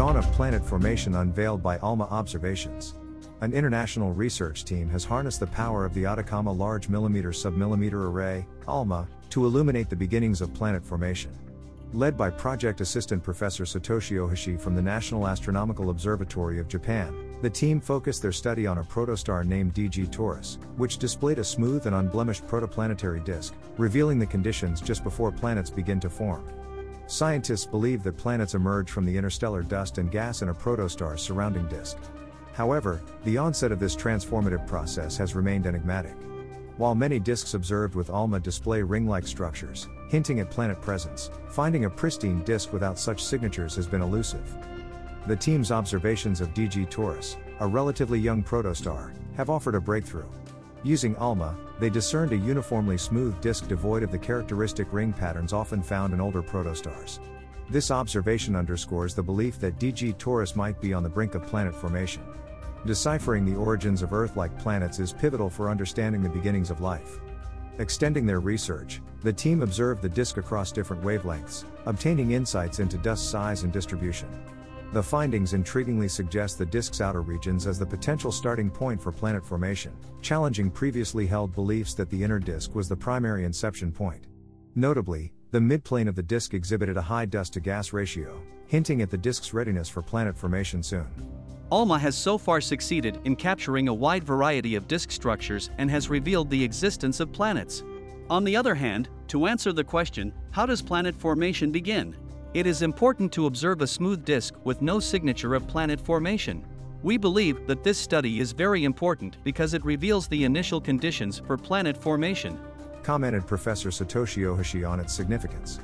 dawn of planet formation unveiled by ALMA observations. An international research team has harnessed the power of the Atacama Large Millimeter Submillimeter Array, ALMA, to illuminate the beginnings of planet formation. Led by project assistant Professor Satoshi Ohashi from the National Astronomical Observatory of Japan, the team focused their study on a protostar named DG Taurus, which displayed a smooth and unblemished protoplanetary disk, revealing the conditions just before planets begin to form. Scientists believe that planets emerge from the interstellar dust and gas in a protostar's surrounding disk. However, the onset of this transformative process has remained enigmatic. While many disks observed with ALMA display ring like structures, hinting at planet presence, finding a pristine disk without such signatures has been elusive. The team's observations of DG Taurus, a relatively young protostar, have offered a breakthrough. Using ALMA, they discerned a uniformly smooth disk devoid of the characteristic ring patterns often found in older protostars. This observation underscores the belief that DG Taurus might be on the brink of planet formation. Deciphering the origins of Earth like planets is pivotal for understanding the beginnings of life. Extending their research, the team observed the disk across different wavelengths, obtaining insights into dust size and distribution. The findings intriguingly suggest the disk's outer regions as the potential starting point for planet formation, challenging previously held beliefs that the inner disk was the primary inception point. Notably, the midplane of the disk exhibited a high dust to gas ratio, hinting at the disk's readiness for planet formation soon. ALMA has so far succeeded in capturing a wide variety of disk structures and has revealed the existence of planets. On the other hand, to answer the question, how does planet formation begin? It is important to observe a smooth disk with no signature of planet formation. We believe that this study is very important because it reveals the initial conditions for planet formation commented Professor Satoshi Ohashi on its significance.